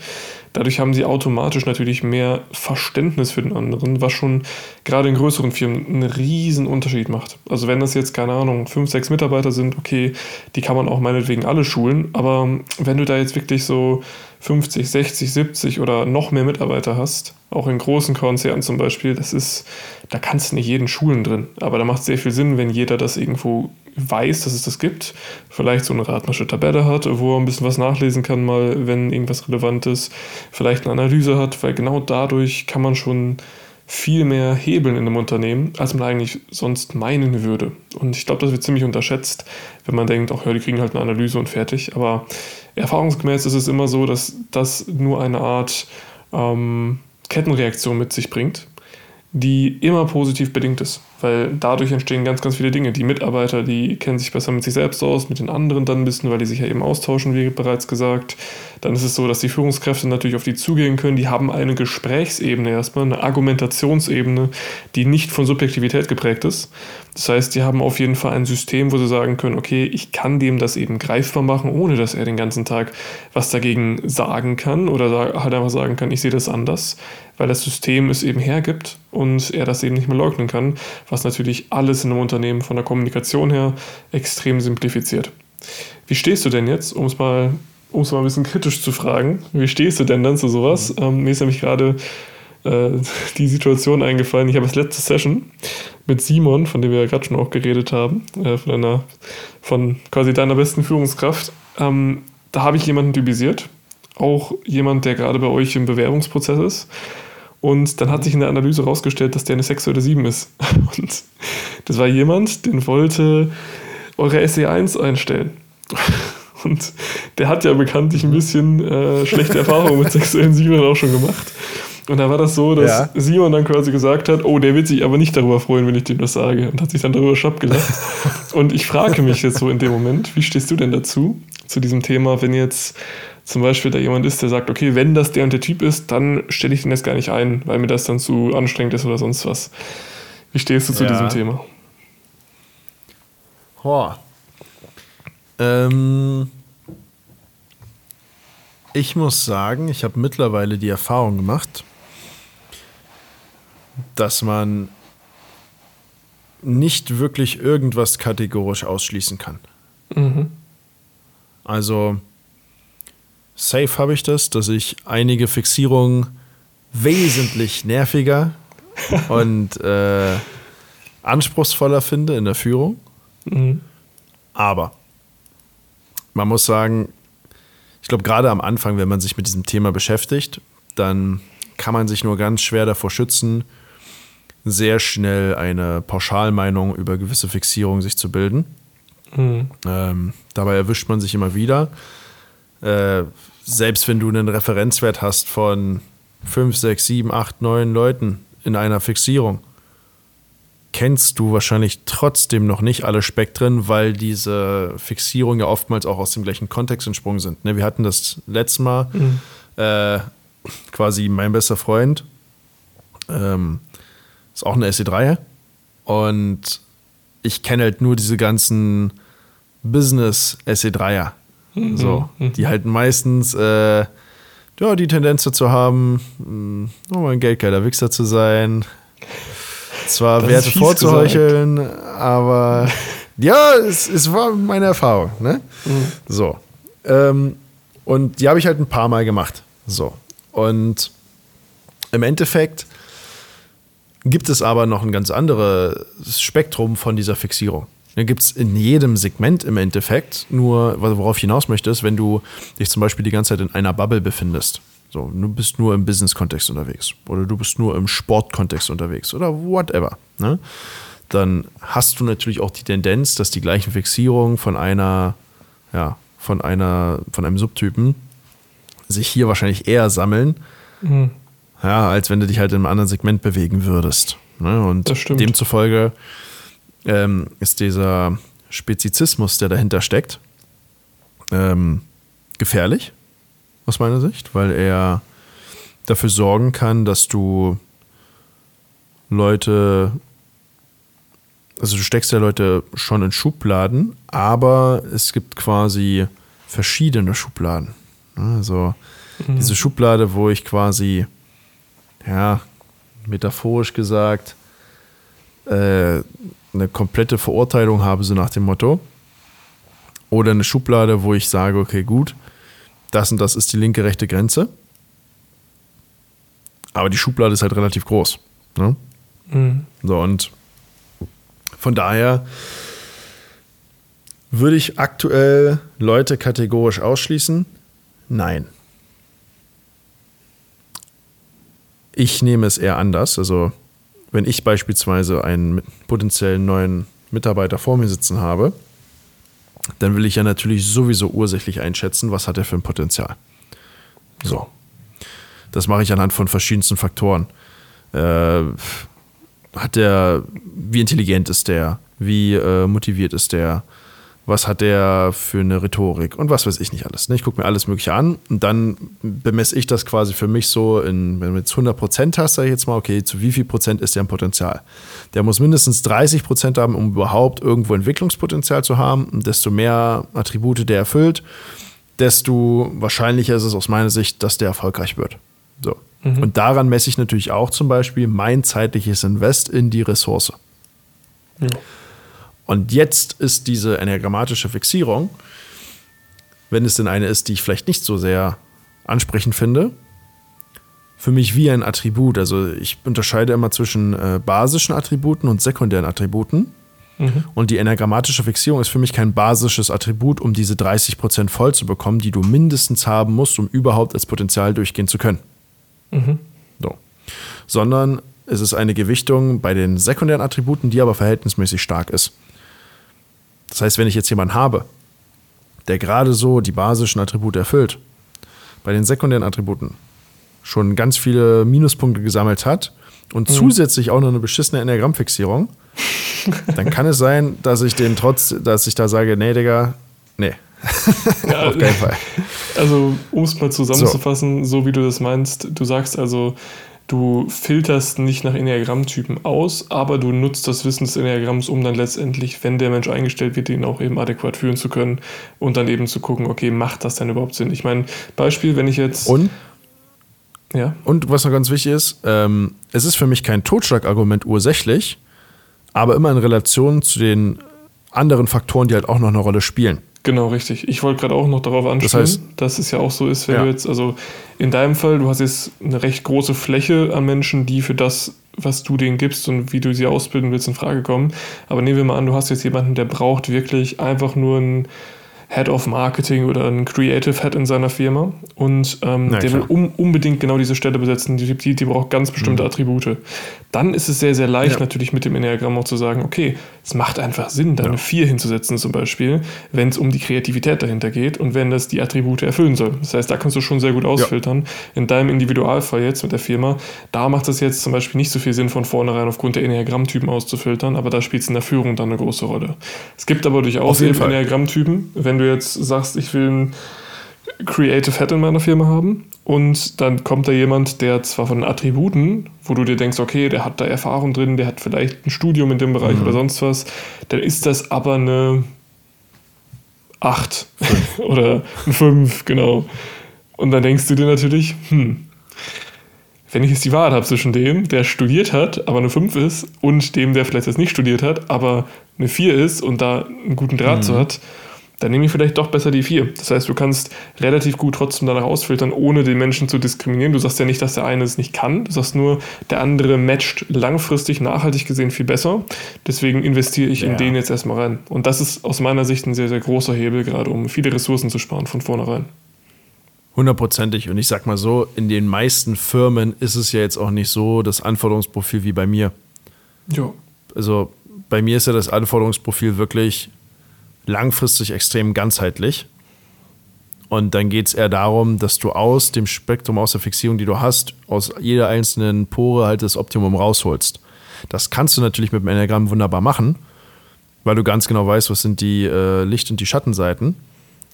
Dadurch haben sie automatisch natürlich mehr Verständnis für den anderen, was schon gerade in größeren Firmen einen riesen Unterschied macht. Also wenn das jetzt, keine Ahnung, fünf, sechs Mitarbeiter sind, okay, die kann man auch meinetwegen alle schulen, aber wenn du da jetzt wirklich so 50, 60, 70 oder noch mehr Mitarbeiter hast, auch in großen Konzernen zum Beispiel, das ist, da kannst du nicht jeden schulen drin. Aber da macht es sehr viel Sinn, wenn jeder das irgendwo weiß, dass es das gibt. Vielleicht so eine Radmasche Tabelle hat, wo er ein bisschen was nachlesen kann, mal, wenn irgendwas relevant ist. Vielleicht eine Analyse hat, weil genau dadurch kann man schon viel mehr hebeln in einem Unternehmen, als man eigentlich sonst meinen würde. Und ich glaube, das wird ziemlich unterschätzt, wenn man denkt, ach ja, die kriegen halt eine Analyse und fertig. Aber erfahrungsgemäß ist es immer so, dass das nur eine Art ähm, Kettenreaktion mit sich bringt, die immer positiv bedingt ist weil dadurch entstehen ganz, ganz viele Dinge. Die Mitarbeiter, die kennen sich besser mit sich selbst aus, mit den anderen dann ein bisschen, weil die sich ja eben austauschen, wie bereits gesagt. Dann ist es so, dass die Führungskräfte natürlich auf die zugehen können. Die haben eine Gesprächsebene erstmal, eine Argumentationsebene, die nicht von Subjektivität geprägt ist. Das heißt, die haben auf jeden Fall ein System, wo sie sagen können, okay, ich kann dem das eben greifbar machen, ohne dass er den ganzen Tag was dagegen sagen kann oder halt einfach sagen kann, ich sehe das anders, weil das System es eben hergibt und er das eben nicht mehr leugnen kann, was natürlich alles in einem Unternehmen von der Kommunikation her extrem simplifiziert. Wie stehst du denn jetzt, um es mal, um es mal ein bisschen kritisch zu fragen, wie stehst du denn dann zu sowas? Ähm, mir ist nämlich gerade äh, die Situation eingefallen, ich habe das letzte Session mit Simon, von dem wir ja gerade schon auch geredet haben, äh, von, einer, von quasi deiner besten Führungskraft. Ähm, da habe ich jemanden typisiert, auch jemand, der gerade bei euch im Bewerbungsprozess ist. Und dann hat sich in der Analyse herausgestellt, dass der eine sexuelle 7 ist. Und das war jemand, den wollte eure SE1 einstellen. Und der hat ja bekanntlich ein bisschen äh, schlechte Erfahrungen mit sexuellen Simon auch schon gemacht. Und da war das so, dass Ja. Simon dann quasi gesagt hat, oh, der wird sich aber nicht darüber freuen, wenn ich dem das sage. Und hat sich dann darüber gelacht. und ich frage mich jetzt so in dem Moment, wie stehst du denn dazu, zu diesem Thema, wenn jetzt zum Beispiel da jemand ist, der sagt, okay, wenn das der und der Typ ist, dann stelle ich den jetzt gar nicht ein, weil mir das dann zu anstrengend ist oder sonst was. Wie stehst du zu Ja. diesem Thema? Boah. Ähm, ich muss sagen, ich habe mittlerweile die Erfahrung gemacht, dass man nicht wirklich irgendwas kategorisch ausschließen kann. Mhm. Also, safe habe ich das, dass ich einige Fixierungen wesentlich nerviger und äh, anspruchsvoller finde in der Führung. Mhm. Aber man muss sagen, ich glaube, gerade am Anfang, wenn man sich mit diesem Thema beschäftigt, dann kann man sich nur ganz schwer davor schützen, sehr schnell eine Pauschalmeinung über gewisse Fixierungen sich zu bilden. Mhm. Ähm, dabei erwischt man sich immer wieder. Äh, selbst wenn du einen Referenzwert hast von 5, 6, 7, 8, 9 Leuten in einer Fixierung, kennst du wahrscheinlich trotzdem noch nicht alle Spektren, weil diese Fixierungen ja oftmals auch aus dem gleichen Kontext entsprungen sind. Ne, wir hatten das letzte Mal äh, quasi mein bester Freund, ähm, ist auch eine SE3 und ich kenne halt nur diese ganzen Business SE3er. So, die halt meistens äh, ja, die Tendenz dazu haben, mh, oh, ein geldgeiler Wichser zu sein. Zwar Das Werte vorzuheucheln, aber ja, es, es war meine Erfahrung. Ne? So. Ähm, und die habe ich halt ein paar Mal gemacht. So. Und im Endeffekt gibt es aber noch ein ganz anderes Spektrum von dieser Fixierung. Da gibt es in jedem Segment im Endeffekt, nur worauf ich hinaus möchte, ist, wenn du dich zum Beispiel die ganze Zeit in einer Bubble befindest. So, du bist nur im Business-Kontext unterwegs oder du bist nur im Sport-Kontext unterwegs oder whatever. Ne? Dann hast du natürlich auch die Tendenz, dass die gleichen Fixierungen von einer, ja, von einer, von einem Subtypen sich hier wahrscheinlich eher sammeln, Mhm. ja, als wenn du dich halt in einem anderen Segment bewegen würdest. Ne? Und demzufolge ähm, ist dieser Spezizismus, der dahinter steckt, ähm, gefährlich, aus meiner Sicht, weil er dafür sorgen kann, dass du Leute, also du steckst ja Leute schon in Schubladen, aber es gibt quasi verschiedene Schubladen. Ne? Also diese Schublade, wo ich quasi, ja, metaphorisch gesagt, äh, eine komplette Verurteilung habe, so nach dem Motto. Oder eine Schublade, wo ich sage, okay, gut, das und das ist die linke, rechte Grenze. Aber die Schublade ist halt relativ groß. Ne? Mhm. So, und von daher würde ich aktuell Leute kategorisch ausschließen? Nein. Ich nehme es eher anders. Also, wenn ich beispielsweise einen potenziellen neuen Mitarbeiter vor mir sitzen habe, dann will ich ja natürlich sowieso ursächlich einschätzen, was hat er für ein Potenzial. So. Das mache ich anhand von verschiedensten Faktoren. Äh, hat der, wie intelligent ist der, wie äh, motiviert ist der, was hat der für eine Rhetorik und was weiß ich nicht alles. Ne? Ich gucke mir alles Mögliche an und dann bemesse ich das quasi für mich so, in, wenn du jetzt 100 Prozent hast, sage ich jetzt mal, okay, zu wie viel Prozent ist der ein Potenzial? Der muss mindestens 30 Prozent haben, um überhaupt irgendwo Entwicklungspotenzial zu haben. Und desto mehr Attribute der erfüllt, desto wahrscheinlicher ist es aus meiner Sicht, dass der erfolgreich wird. So. Und daran messe ich natürlich auch zum Beispiel mein zeitliches Invest in die Ressource. Ja. Und jetzt ist diese enneagrammatische Fixierung, wenn es denn eine ist, die ich vielleicht nicht so sehr ansprechend finde, für mich wie ein Attribut. Also ich unterscheide immer zwischen äh, basischen Attributen und sekundären Attributen. Und die enneagrammatische Fixierung ist für mich kein basisches Attribut, um diese 30% voll zu bekommen, die du mindestens haben musst, um überhaupt als Potenzial durchgehen zu können. So. Sondern es ist eine Gewichtung bei den sekundären Attributen, die aber verhältnismäßig stark ist. Das heißt, wenn ich jetzt jemanden habe, der gerade so die basischen Attribute erfüllt, bei den sekundären Attributen schon ganz viele Minuspunkte gesammelt hat und mhm. zusätzlich auch noch eine beschissene Enneagrammfixierung, dann kann es sein, dass ich den trotz, dass ich da sage, nee, Digga, nee. Ja, Auf keinen Fall. Also, um es mal zusammenzufassen, so. so wie du das meinst, du sagst also, du filterst nicht nach Enneagrammtypen aus, aber du nutzt das Wissen des Enneagramms, um dann letztendlich, wenn der Mensch eingestellt wird, ihn auch eben adäquat führen zu können und dann eben zu gucken, okay, macht das denn überhaupt Sinn? Ich meine, Beispiel, wenn ich jetzt. Und? Ja. Und was noch ganz wichtig ist, ähm, es ist für mich kein Totschlagargument ursächlich, aber immer in Relation zu den anderen Faktoren, die halt auch noch eine Rolle spielen. Genau, richtig. Ich wollte gerade auch noch darauf ansprechen, das heißt, dass es ja auch so ist, wenn ja. du jetzt, also in deinem Fall, du hast jetzt eine recht große Fläche an Menschen, die für das, was du denen gibst und wie du sie ausbilden willst, in Frage kommen. Aber nehmen wir mal an, du hast jetzt jemanden, der braucht wirklich einfach nur ein Head of Marketing oder ein Creative Head in seiner Firma und ähm, der will um, unbedingt genau diese Stelle besetzen, die, die, die braucht ganz bestimmte mhm. Attribute. Dann ist es sehr, sehr leicht ja. natürlich mit dem Enneagramm auch zu sagen, okay, es macht einfach Sinn, da ja. eine 4 hinzusetzen zum Beispiel, wenn es um die Kreativität dahinter geht und wenn das die Attribute erfüllen soll. Das heißt, da kannst du schon sehr gut ausfiltern. Ja. In deinem Individualfall jetzt mit der Firma, da macht es jetzt zum Beispiel nicht so viel Sinn, von vornherein aufgrund der Enneagrammtypen auszufiltern, aber da spielt es in der Führung dann eine große Rolle. Es gibt aber durchaus eben Enneagrammtypen, wenn du jetzt sagst, ich will ein Creative Head in meiner Firma haben und dann kommt da jemand, der zwar von Attributen, wo du dir denkst, okay, der hat da Erfahrung drin, der hat vielleicht ein Studium in dem Bereich mhm. oder sonst was, dann ist das aber eine 8 oder eine 5, genau. Und dann denkst du dir natürlich, hm, wenn ich jetzt die Wahrheit habe zwischen dem, der studiert hat, aber eine 5 ist, und dem, der vielleicht jetzt nicht studiert hat, aber eine 4 ist und da einen guten Draht mhm. zu hat, dann nehme ich vielleicht doch besser die 4. Das heißt, du kannst relativ gut trotzdem danach ausfiltern, ohne den Menschen zu diskriminieren. Du sagst ja nicht, dass der eine es nicht kann. Du sagst nur, der andere matcht langfristig, nachhaltig gesehen viel besser. Deswegen investiere ich ja. in den jetzt erstmal rein. Und das ist aus meiner Sicht ein sehr, sehr großer Hebel, gerade um viele Ressourcen zu sparen von vornherein. Hundertprozentig. Und ich sag mal so, in den meisten Firmen ist es ja jetzt auch nicht so das Anforderungsprofil wie bei mir. Ja. Also bei mir ist ja das Anforderungsprofil wirklich langfristig extrem ganzheitlich. Und dann geht es eher darum, dass du aus dem Spektrum, aus der Fixierung, die du hast, aus jeder einzelnen Pore halt das Optimum rausholst. Das kannst du natürlich mit dem Enneagramm wunderbar machen, weil du ganz genau weißt, was sind die äh, Licht- und die Schattenseiten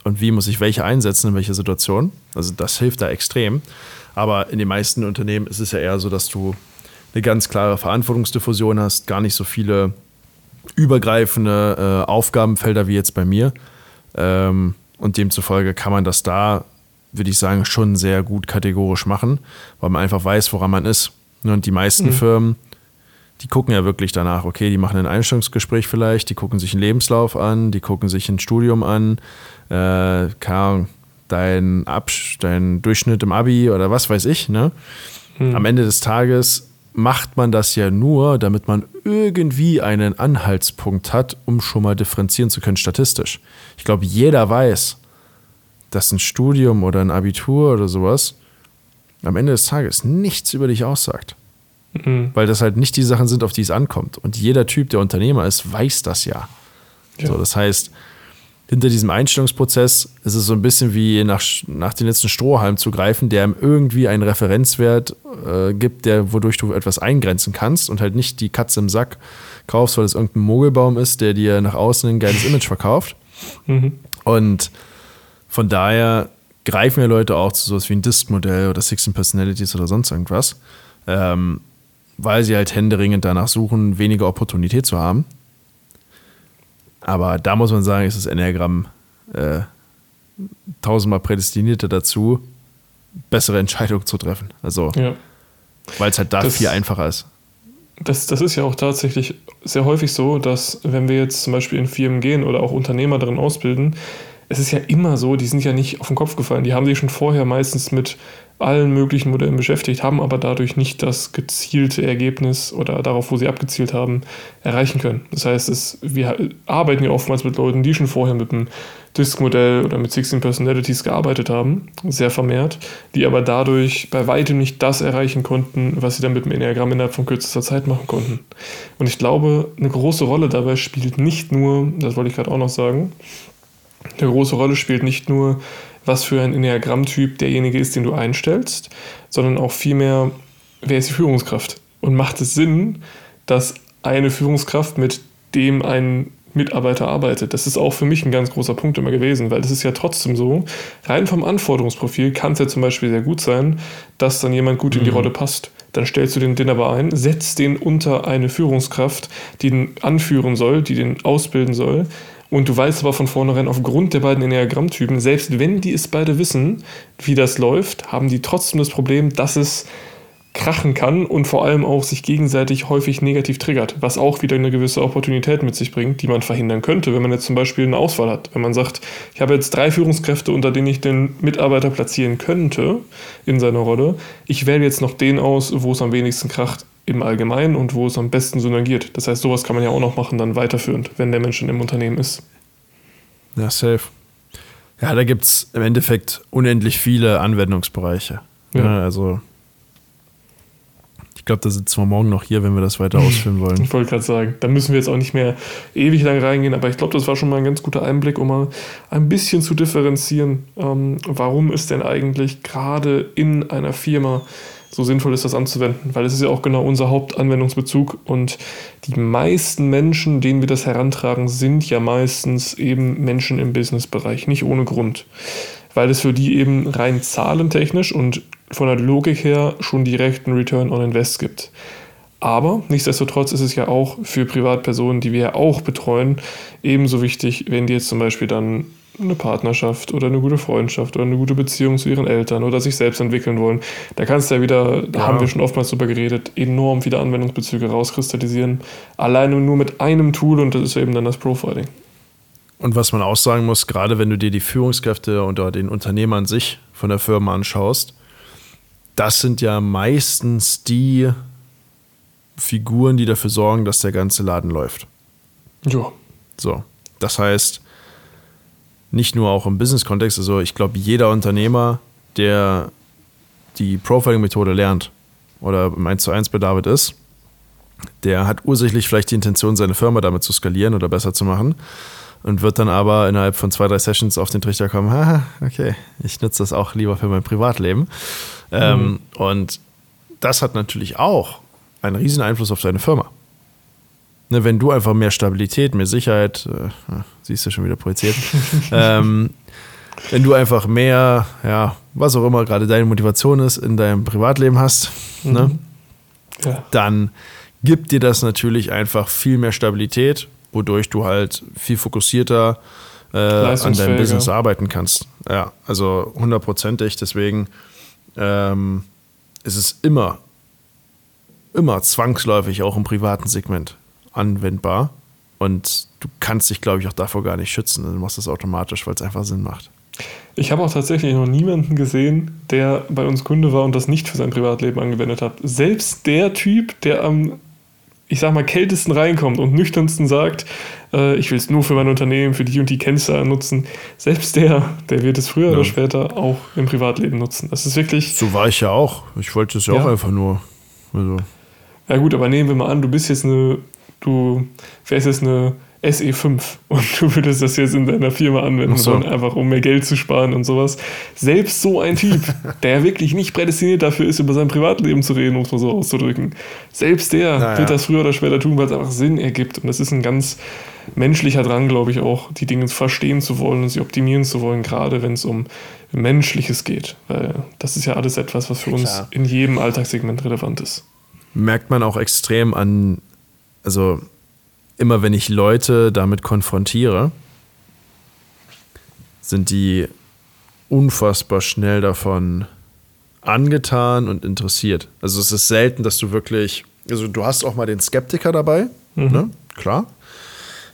und wie muss ich welche einsetzen in welcher Situation. Also das hilft da extrem. Aber in den meisten Unternehmen ist es ja eher so, dass du eine ganz klare Verantwortungsdiffusion hast, gar nicht so viele übergreifende äh, Aufgabenfelder wie jetzt bei mir. Ähm, und demzufolge kann man das da, würde ich sagen, schon sehr gut kategorisch machen, weil man einfach weiß, woran man ist. Und die meisten mhm. Firmen, die gucken ja wirklich danach, okay, die machen ein Einstellungsgespräch vielleicht, die gucken sich einen Lebenslauf an, die gucken sich ein Studium an, äh, keine Ahnung, dein, Absch dein Durchschnitt im Abi oder was weiß ich. Ne? Mhm. Am Ende des Tages macht man das ja nur, damit man irgendwie einen Anhaltspunkt hat, um schon mal differenzieren zu können statistisch. Ich glaube, jeder weiß, dass ein Studium oder ein Abitur oder sowas am Ende des Tages nichts über dich aussagt. Mhm. Weil das halt nicht die Sachen sind, auf die es ankommt. Und jeder Typ, der Unternehmer ist, weiß das ja. ja. So, das heißt, hinter diesem Einstellungsprozess ist es so ein bisschen wie nach, nach den letzten Strohhalm zu greifen, der ihm irgendwie einen Referenzwert äh, gibt, der, wodurch du etwas eingrenzen kannst und halt nicht die Katze im Sack kaufst, weil es irgendein Mogelbaum ist, der dir nach außen ein geiles Image verkauft. Mhm. Und von daher greifen ja Leute auch zu sowas wie ein Disk-Modell oder 16 Personalities oder sonst irgendwas, ähm, weil sie halt händeringend danach suchen, weniger Opportunität zu haben aber da muss man sagen, ist das Enneagramm äh, tausendmal prädestinierter dazu, bessere Entscheidungen zu treffen. Also, ja. weil es halt da das, viel einfacher ist. Das, das ist ja auch tatsächlich sehr häufig so, dass wenn wir jetzt zum Beispiel in Firmen gehen oder auch Unternehmer darin ausbilden, es ist ja immer so, die sind ja nicht auf den Kopf gefallen. Die haben sich schon vorher meistens mit allen möglichen Modellen beschäftigt, haben aber dadurch nicht das gezielte Ergebnis oder darauf, wo sie abgezielt haben, erreichen können. Das heißt, es, wir arbeiten ja oftmals mit Leuten, die schon vorher mit einem Disk-Modell oder mit 16 Personalities gearbeitet haben, sehr vermehrt, die aber dadurch bei weitem nicht das erreichen konnten, was sie dann mit dem Enneagramm innerhalb von kürzester Zeit machen konnten. Und ich glaube, eine große Rolle dabei spielt nicht nur, das wollte ich gerade auch noch sagen, eine große Rolle spielt nicht nur, was für ein Enneagrammtyp derjenige ist, den du einstellst, sondern auch vielmehr, wer ist die Führungskraft? Und macht es Sinn, dass eine Führungskraft mit dem ein Mitarbeiter arbeitet. Das ist auch für mich ein ganz großer Punkt immer gewesen, weil das ist ja trotzdem so, rein vom Anforderungsprofil kann es ja zum Beispiel sehr gut sein, dass dann jemand gut in die mhm. Rolle passt. Dann stellst du den, den aber ein, setzt den unter eine Führungskraft, die den anführen soll, die den ausbilden soll. Und du weißt aber von vornherein, aufgrund der beiden Enneagrammtypen, selbst wenn die es beide wissen, wie das läuft, haben die trotzdem das Problem, dass es krachen kann und vor allem auch sich gegenseitig häufig negativ triggert, was auch wieder eine gewisse Opportunität mit sich bringt, die man verhindern könnte, wenn man jetzt zum Beispiel eine Auswahl hat. Wenn man sagt, ich habe jetzt drei Führungskräfte, unter denen ich den Mitarbeiter platzieren könnte in seiner Rolle, ich wähle jetzt noch den aus, wo es am wenigsten kracht im Allgemeinen und wo es am besten synergiert. Das heißt, sowas kann man ja auch noch machen, dann weiterführend, wenn der Mensch schon im Unternehmen ist. Ja, safe. Ja, da gibt es im Endeffekt unendlich viele Anwendungsbereiche. Ja. Ja, also ich glaube, da sitzen wir morgen noch hier, wenn wir das weiter ausführen wollen. Ich wollte gerade sagen, da müssen wir jetzt auch nicht mehr ewig lang reingehen, aber ich glaube, das war schon mal ein ganz guter Einblick, um mal ein bisschen zu differenzieren, ähm, warum ist denn eigentlich gerade in einer Firma so sinnvoll ist, das anzuwenden, weil es ist ja auch genau unser Hauptanwendungsbezug und die meisten Menschen, denen wir das herantragen, sind ja meistens eben Menschen im Businessbereich, nicht ohne Grund, weil es für die eben rein zahlentechnisch und von der Logik her schon direkt einen Return on Invest gibt. Aber nichtsdestotrotz ist es ja auch für Privatpersonen, die wir ja auch betreuen, ebenso wichtig, wenn die jetzt zum Beispiel dann eine Partnerschaft oder eine gute Freundschaft oder eine gute Beziehung zu ihren Eltern oder sich selbst entwickeln wollen. Da kannst du ja wieder, da ja. haben wir schon oftmals drüber geredet, enorm viele Anwendungsbezüge rauskristallisieren. Alleine nur mit einem Tool und das ist eben dann das Profiling. Und was man auch sagen muss, gerade wenn du dir die Führungskräfte oder den Unternehmer an sich von der Firma anschaust, das sind ja meistens die Figuren, die dafür sorgen, dass der ganze Laden läuft. Ja. So. Das heißt, nicht nur auch im Business-Kontext, also ich glaube, jeder Unternehmer, der die Profiling-Methode lernt oder im 1 zu 1 bei David ist, der hat ursächlich vielleicht die Intention, seine Firma damit zu skalieren oder besser zu machen und wird dann aber innerhalb von zwei, drei Sessions auf den Trichter kommen, haha, okay, ich nutze das auch lieber für mein Privatleben. Ähm, mhm. Ähm, und das hat natürlich auch einen riesen Einfluss auf deine Firma. Ne, wenn du einfach mehr Stabilität, mehr Sicherheit, äh, siehst du schon wieder projiziert, ähm, wenn du einfach mehr, ja, was auch immer gerade deine Motivation ist, in deinem Privatleben hast, mhm. ne, ja. dann gibt dir das natürlich einfach viel mehr Stabilität, wodurch du halt viel fokussierter äh, an deinem Business arbeiten kannst. Ja, also hundertprozentig. Deswegen ähm, ist es immer, immer zwangsläufig auch im privaten Segment anwendbar. Und du kannst dich, glaube ich, auch davor gar nicht schützen. Du machst das automatisch, weil es einfach Sinn macht. Ich habe auch tatsächlich noch niemanden gesehen, der bei uns Kunde war und das nicht für sein Privatleben angewendet hat. Selbst der Typ, der am, ich sag mal, kältesten reinkommt und nüchternsten sagt, äh, ich will es nur für mein Unternehmen, für die und die Kennzahlen nutzen, selbst der, der wird es früher ja. oder später auch im Privatleben nutzen. Das ist wirklich. So war ich ja auch. Ich wollte es ja, ja, auch einfach nur. Also. Ja, gut, aber nehmen wir mal an, du bist jetzt eine du wärst jetzt eine SE5 und du würdest das jetzt in deiner Firma anwenden so. wollen, einfach um mehr Geld zu sparen und sowas. Selbst so ein Typ, der wirklich nicht prädestiniert dafür ist, über sein Privatleben zu reden, um es mal so auszudrücken, selbst der naja. wird das früher oder später tun, weil es einfach Sinn ergibt. Und das ist ein ganz menschlicher Drang, glaube ich, auch, die Dinge verstehen zu wollen und sie optimieren zu wollen, gerade wenn es um Menschliches geht. Weil das ist ja alles etwas, was für uns in jedem Alltagssegment relevant ist. Merkt man auch extrem an also immer wenn ich Leute damit konfrontiere, sind die unfassbar schnell davon angetan und interessiert. Also es ist selten, dass du wirklich, also du hast auch mal den Skeptiker dabei, mhm. ne? klar.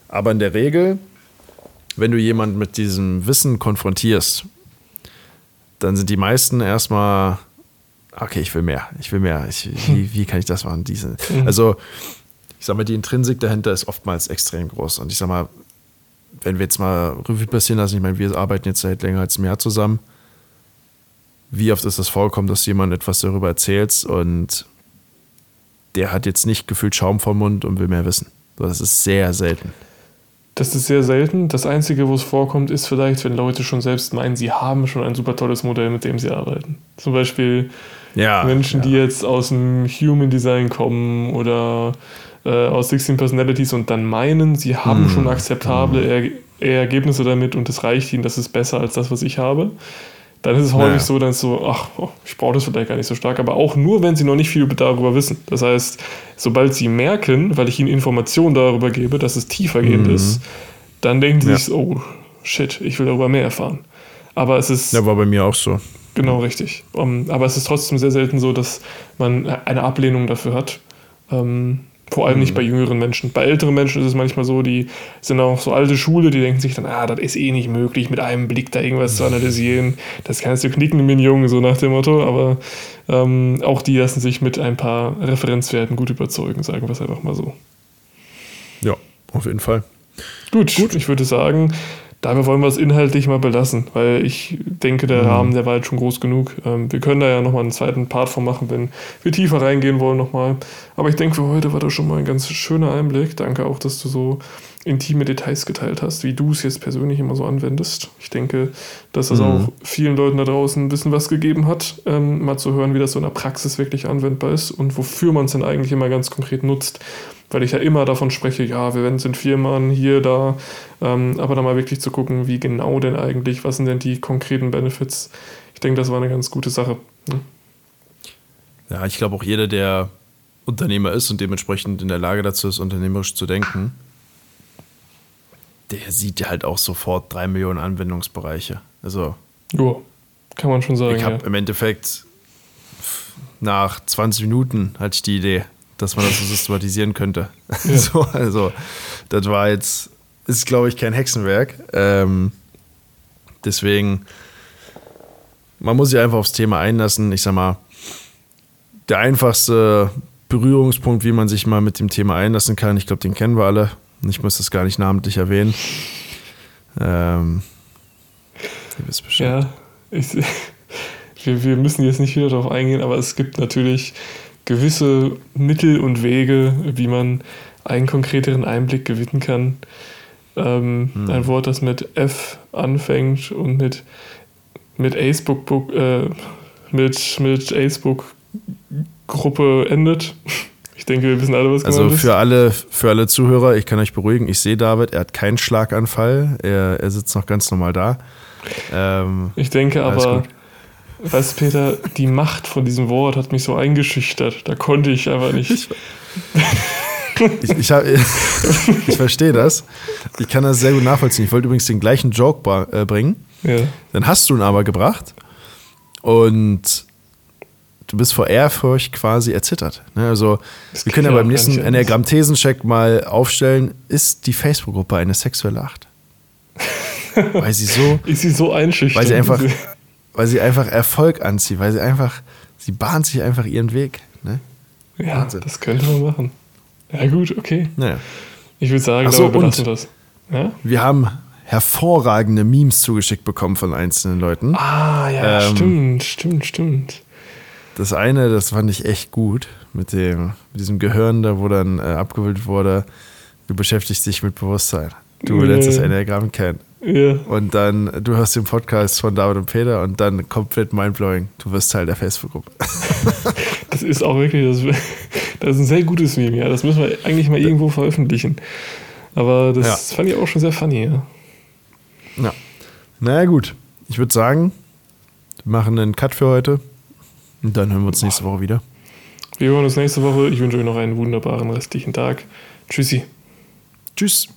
Aber in der Regel, wenn du jemanden mit diesem Wissen konfrontierst, dann sind die meisten erstmal, okay, ich will mehr, ich will mehr, ich, wie, wie kann ich das machen? Diese, mhm. Also ich sag mal, die Intrinsik dahinter ist oftmals extrem groß. Und ich sag mal, wenn wir jetzt mal Revue passieren lassen, ich meine, wir arbeiten jetzt seit länger als einem Jahr zusammen. Wie oft ist das vorgekommen, dass jemand etwas darüber erzählt und der hat jetzt nicht gefühlt Schaum vom Mund und will mehr wissen. Das ist sehr selten. Das ist sehr selten. Das Einzige, wo es vorkommt, ist vielleicht, wenn Leute schon selbst meinen, sie haben schon ein super tolles Modell, mit dem sie arbeiten. Zum Beispiel Ja. Menschen, ja. die jetzt aus dem Human Design kommen oder äh, aus 16 Personalities und dann meinen, sie haben Hm. schon akzeptable er Ergebnisse damit und es reicht ihnen, das ist besser als das, was ich habe. Dann ist es häufig Naja. so, dann ist so, ach, oh, ich brauche das vielleicht gar nicht so stark, aber auch nur, wenn sie noch nicht viel darüber wissen. Das heißt, sobald sie merken, weil ich ihnen Informationen darüber gebe, dass es tiefergehend Mhm. ist, dann denken sie Ja. sich, oh, shit, ich will darüber mehr erfahren. Aber es ist Ja, war bei mir auch so. Genau, richtig. Um, aber es ist trotzdem sehr selten so, dass man eine Ablehnung dafür hat. Ähm, vor allem nicht bei jüngeren Menschen. Bei älteren Menschen ist es manchmal so, die sind auch so alte Schule, die denken sich dann, ah, das ist eh nicht möglich, mit einem Blick da irgendwas zu analysieren. Das kannst du knicken, mein Junge, so nach dem Motto. Aber ähm, auch die lassen sich mit ein paar Referenzwerten gut überzeugen, sagen wir es einfach mal so. Ja, auf jeden Fall. Gut, ich würde sagen, dabei wollen wir es inhaltlich mal belassen, weil ich denke, der Rahmen, der war jetzt schon groß genug. Ähm, wir können da ja nochmal einen zweiten Part von machen, wenn wir tiefer reingehen wollen nochmal. Aber ich denke, für heute war das schon mal ein ganz schöner Einblick. Danke auch, dass du so intime Details geteilt hast, wie du es jetzt persönlich immer so anwendest. Ich denke, dass das auch vielen Leuten da draußen ein bisschen was gegeben hat, ähm, mal zu hören, wie das so in der Praxis wirklich anwendbar ist und wofür man es denn eigentlich immer ganz konkret nutzt. Weil ich ja immer davon spreche, ja, wir sind vier Mann hier, da, ähm, aber da mal wirklich zu gucken, wie genau denn eigentlich, was sind denn die konkreten Benefits. Ich denke, das war eine ganz gute Sache. ne? Ja, ich glaube auch jeder, der Unternehmer ist und dementsprechend in der Lage dazu ist, unternehmerisch zu denken, der sieht ja halt auch sofort drei Millionen Anwendungsbereiche. Also Ja, kann man schon sagen. ich habe ja. im Endeffekt nach 20 Minuten hatte ich die Idee, dass man das so systematisieren könnte. Ja. so, also das war jetzt, ist glaube ich kein Hexenwerk. Ähm, deswegen, man muss sich einfach aufs Thema einlassen. Ich sag mal, der einfachste Berührungspunkt, wie man sich mal mit dem Thema einlassen kann, ich glaube, den kennen wir alle. Ich muss das gar nicht namentlich erwähnen. Ähm, ihr wisst Bescheid. Ja, ich, wir, wir müssen jetzt nicht wieder darauf eingehen, aber es gibt natürlich gewisse Mittel und Wege, wie man einen konkreteren Einblick gewinnen kann. Ähm, Ein Wort, das mit F anfängt und mit, mit Acebook, Book, äh, mit, mit Acebook Gruppe endet. Ich denke, wir wissen alle, was Also gemeint ist. für alle, für alle Zuhörer, ich kann euch beruhigen, ich sehe David, er hat keinen Schlaganfall, er, er sitzt noch ganz normal da. Ähm, Ich denke aber, gut. weißt du, Peter, die Macht von diesem Wort hat mich so eingeschüchtert. Da konnte ich aber nicht. ich, ich, hab- ich verstehe das. Ich kann das sehr gut nachvollziehen. Ich wollte übrigens den gleichen Joke äh, bringen. Ja. Dann hast du ihn aber gebracht und du bist vor Ehrfurcht quasi erzittert. Ne? Also, Das wir können ja beim nächsten. Enneagramm-Thesencheck mal aufstellen: Ist die Facebook-Gruppe eine sexuelle Acht? Weil sie so Ist sie so einschüchternd? Weil sie einfach, weil sie einfach Erfolg anzieht, weil sie einfach, sie bahnt sich einfach ihren Weg. Ne? Ja, Wahnsinn. das könnte man machen. Ja, gut, okay. Naja. Ich würde sagen, so, dabei belassen wir das. Ja? Wir haben hervorragende Memes zugeschickt bekommen von einzelnen Leuten. Ah, ja, Ähm, stimmt, stimmt, stimmt. Das eine, das fand ich echt gut, mit, dem, mit diesem Gehirn da, wo dann äh, abgebildet wurde, du beschäftigst dich mit Bewusstsein. Du Nee. lernst das Enneagramm kennen. Ja, Und dann, du hörst den Podcast von David und Peter und dann komplett mindblowing, du wirst Teil der Facebook-Gruppe. das ist auch wirklich, das, das ist ein sehr gutes Meme, ja. Das müssen wir eigentlich mal irgendwo veröffentlichen. Aber das Ja. fand ich auch schon sehr funny, ja. Ja. Naja, gut. Ich würde sagen, wir machen einen Cut für heute. Und dann hören wir uns nächste Woche wieder. Wir hören uns nächste Woche. Ich wünsche euch noch einen wunderbaren restlichen Tag. Tschüssi. Tschüss.